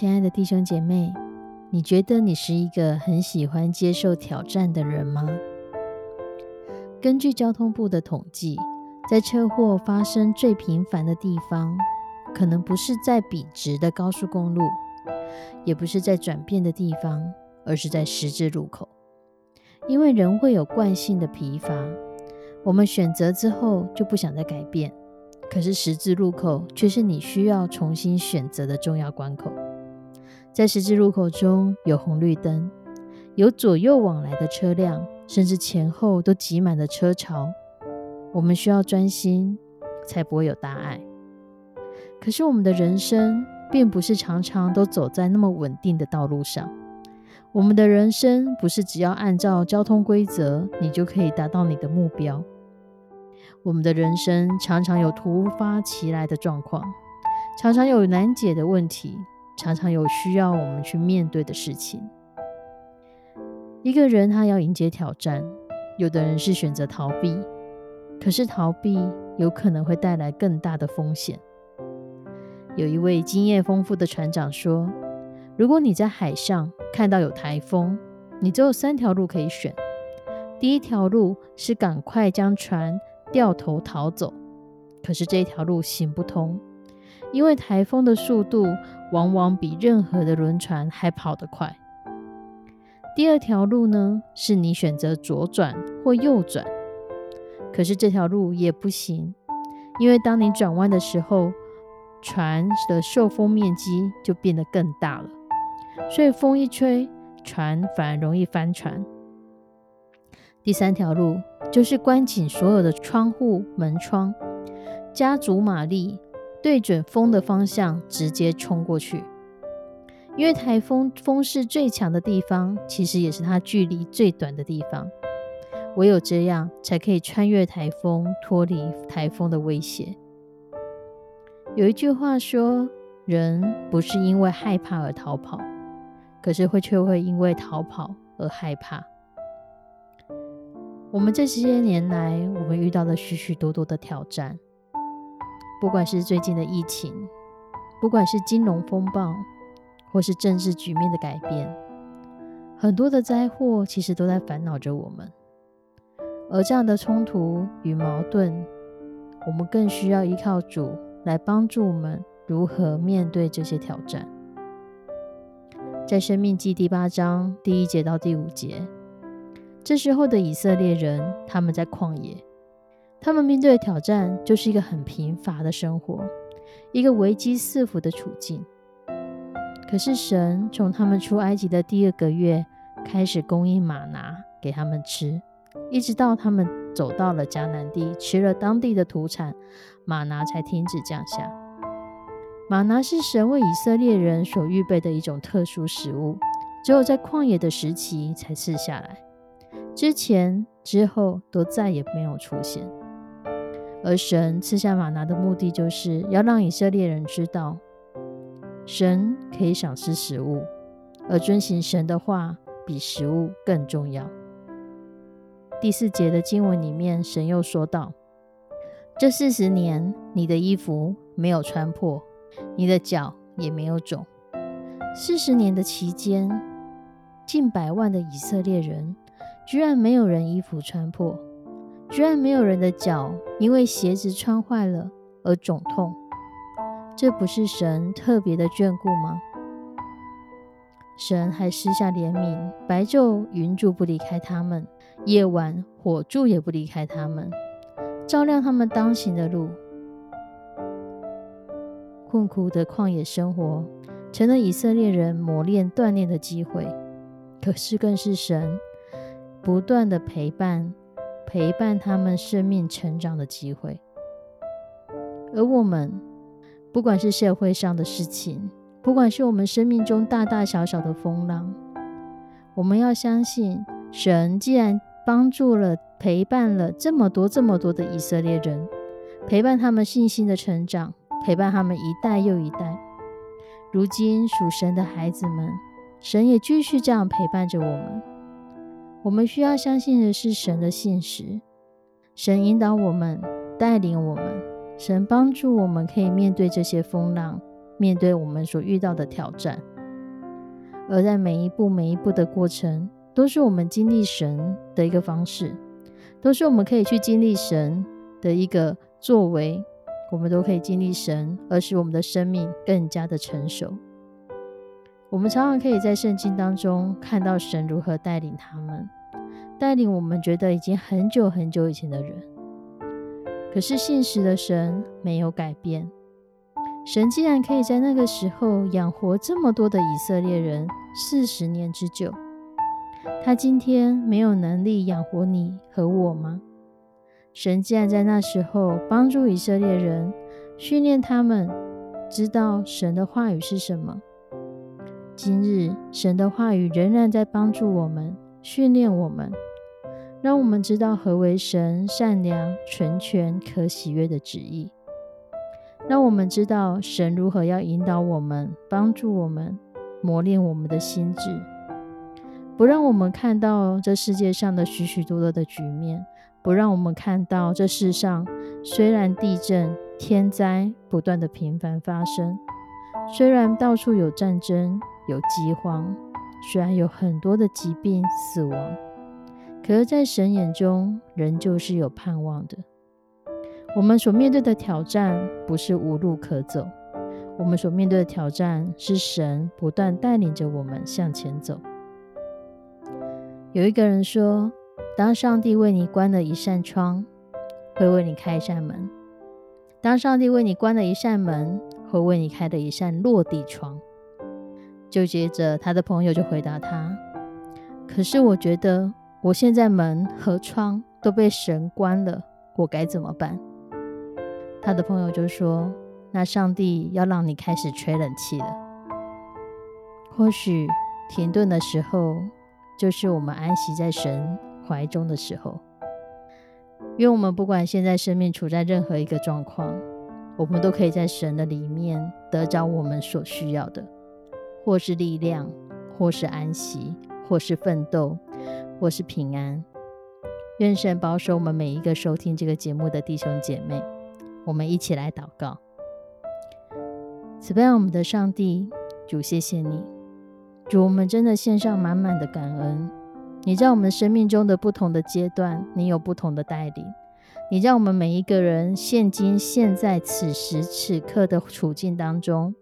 亲爱的弟兄姐妹，你觉得你是一个很喜欢接受挑战的人吗？根据交通部的统计，在车祸发生最频繁的地方，可能不是在笔直的高速公路，也不是在转变的地方，而是在十字路口。因为人会有惯性的疲乏，我们选择之后就不想再改变，可是十字路口却是你需要重新选择的重要关口。在十字路口中有红绿灯，有左右往来的车辆，甚至前后都挤满了车潮。我们需要专心，才不会有大碍。可是我们的人生并不是常常都走在那么稳定的道路上。我们的人生不是只要按照交通规则，你就可以达到你的目标。我们的人生常常有突发其来的状况，常常有难解的问题。常常有需要我们去面对的事情。一个人他要迎接挑战，有的人是选择逃避，可是逃避有可能会带来更大的风险。有一位经验丰富的船长说：“如果你在海上看到有台风，你只有三条路可以选。第一条路是赶快将船掉头逃走，可是这一条路行不通。”因为台风的速度往往比任何的轮船还跑得快。第二条路呢，是你选择左转或右转，可是这条路也不行，因为当你转弯的时候，船的受风面积就变得更大了，所以风一吹，船反而容易翻船。第三条路就是关紧所有的窗户门窗，加足马力。对准风的方向直接冲过去，因为台风风势最强的地方，其实也是它距离最短的地方。唯有这样，才可以穿越台风，脱离台风的威胁。有一句话说：“人不是因为害怕而逃跑，可是会却会因为逃跑而害怕。”我们这些年来，我们遇到了许许多多的挑战。不管是最近的疫情，不管是金融风暴，或是政治局面的改变，很多的灾祸其实都在烦恼着我们。而这样的冲突与矛盾，我们更需要依靠主来帮助我们如何面对这些挑战。在《生命记》第八章第一节到第五节，这时候的以色列人，他们在旷野。他们面对的挑战就是一个很贫乏的生活，一个危机四伏的处境。可是神从他们出埃及的第二个月开始供应玛拿给他们吃，一直到他们走到了迦南地，吃了当地的土产，玛拿才停止降下。玛拿是神为以色列人所预备的一种特殊食物，只有在旷野的时期才赐下来，之前之后都再也没有出现。而神赐下玛拿的目的，就是要让以色列人知道，神可以赏赐食物，而遵行神的话比食物更重要。第四节的经文里面，神又说道：“这四十年，你的衣服没有穿破，你的脚也没有肿。四十年的期间，近百万的以色列人，居然没有人衣服穿破。”居然没有人的脚因为鞋子穿坏了而肿痛，这不是神特别的眷顾吗？神还施下怜悯，白昼云柱不离开他们，夜晚火柱也不离开他们，照亮他们当行的路。困苦的旷野生活，成了以色列人磨练锻炼的机会，可是更是神不断的陪伴、陪伴他们生命成长的机会。而我们，不管是社会上的事情，不管是我们生命中大大小小的风浪，我们要相信，神既然帮助了、陪伴了这么多、这么多的以色列人，陪伴他们信心的成长，陪伴他们一代又一代。如今属神的孩子们，神也继续这样陪伴着我们。我们需要相信的是神的信实，神引导我们，带领我们，神帮助我们可以面对这些风浪。面对我们所遇到的挑战，而在每一步每一步的过程，都是我们经历神的一个方式，都是我们可以去经历神的一个作为，我们都可以经历神，而使我们的生命更加的成熟。我们常常可以在圣经当中看到神如何带领他们，带领我们觉得已经很久很久以前的人，可是现实的神没有改变。神既然可以在那个时候养活这么多的以色列人四十年之久，他今天没有能力养活你和我吗？神既然在那时候帮助以色列人，训练他们知道神的话语是什么，今日神的话语仍然在帮助我们，训练我们，让我们知道何为神善良、纯全、可喜悦的旨意。让我们知道神如何要引导我们，帮助我们磨练我们的心智，不让我们看到这世界上的许许多多的局面，不让我们看到这世上虽然地震、天灾不断的频繁发生，虽然到处有战争、有饥荒，虽然有很多的疾病、死亡，可是，在神眼中，仍旧是有盼望的。我们所面对的挑战不是无路可走，我们所面对的挑战是神不断带领着我们向前走。有一个人说：“当上帝为你关了一扇窗，会为你开一扇门；当上帝为你关了一扇门，会为你开了一扇落地窗。”就接着他的朋友就回答他：“可是我觉得我现在门和窗都被神关了，我该怎么办？”他的朋友就说：“那上帝要让你开始吹冷气了。或许停顿的时候，就是我们安息在神怀中的时候。因为我们不管现在生命处在任何一个状况，我们都可以在神的里面得着我们所需要的，或是力量，或是安息，或是奋斗，或是平安。愿神保守我们每一个收听这个节目的弟兄姐妹。”我们一起来祷告，慈悲我们的上帝，主，谢谢你，主，我们真的献上满满的感恩。你在我们生命中的不同的阶段，你有不同的带领。你让我们每一个人现今现在此时此刻的处境当中，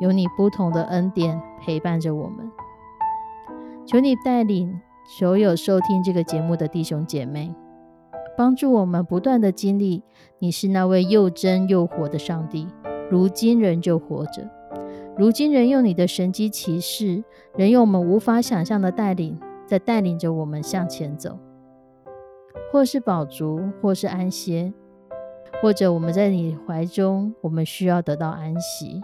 有你不同的恩典陪伴着我们。求你带领所有收听这个节目的弟兄姐妹。帮助我们不断的经历，你是那位又真又活的上帝，如今仍旧活着，如今仍用你的神机骑士，仍用我们无法想象的带领，在带领着我们向前走，或是饱足，或是安歇，或者我们在你怀中，我们需要得到安息。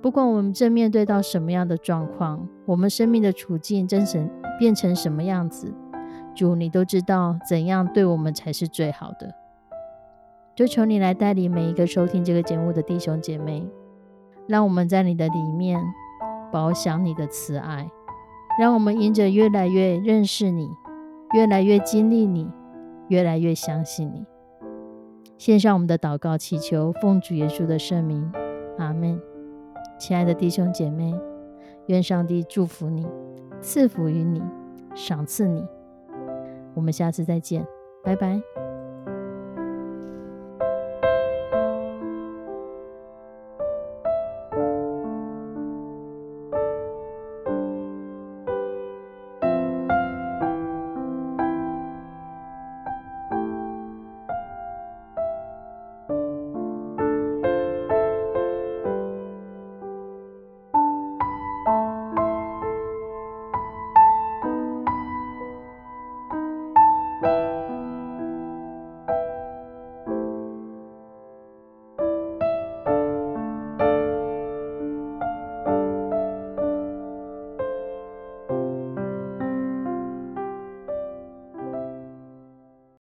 不管我们正面对到什么样的状况，我们生命的处境真成变成什么样子。主，你都知道怎样对我们才是最好的，就求你来带领每一个收听这个节目的弟兄姐妹，让我们在你的里面饱享你的慈爱，让我们因着越来越认识你，越来越经历你，越来越相信你。献上我们的祷告，祈求奉主耶稣的圣名，阿门。亲爱的弟兄姐妹，愿上帝祝福你，赐福于你，赏赐你。我们下次再见，拜拜。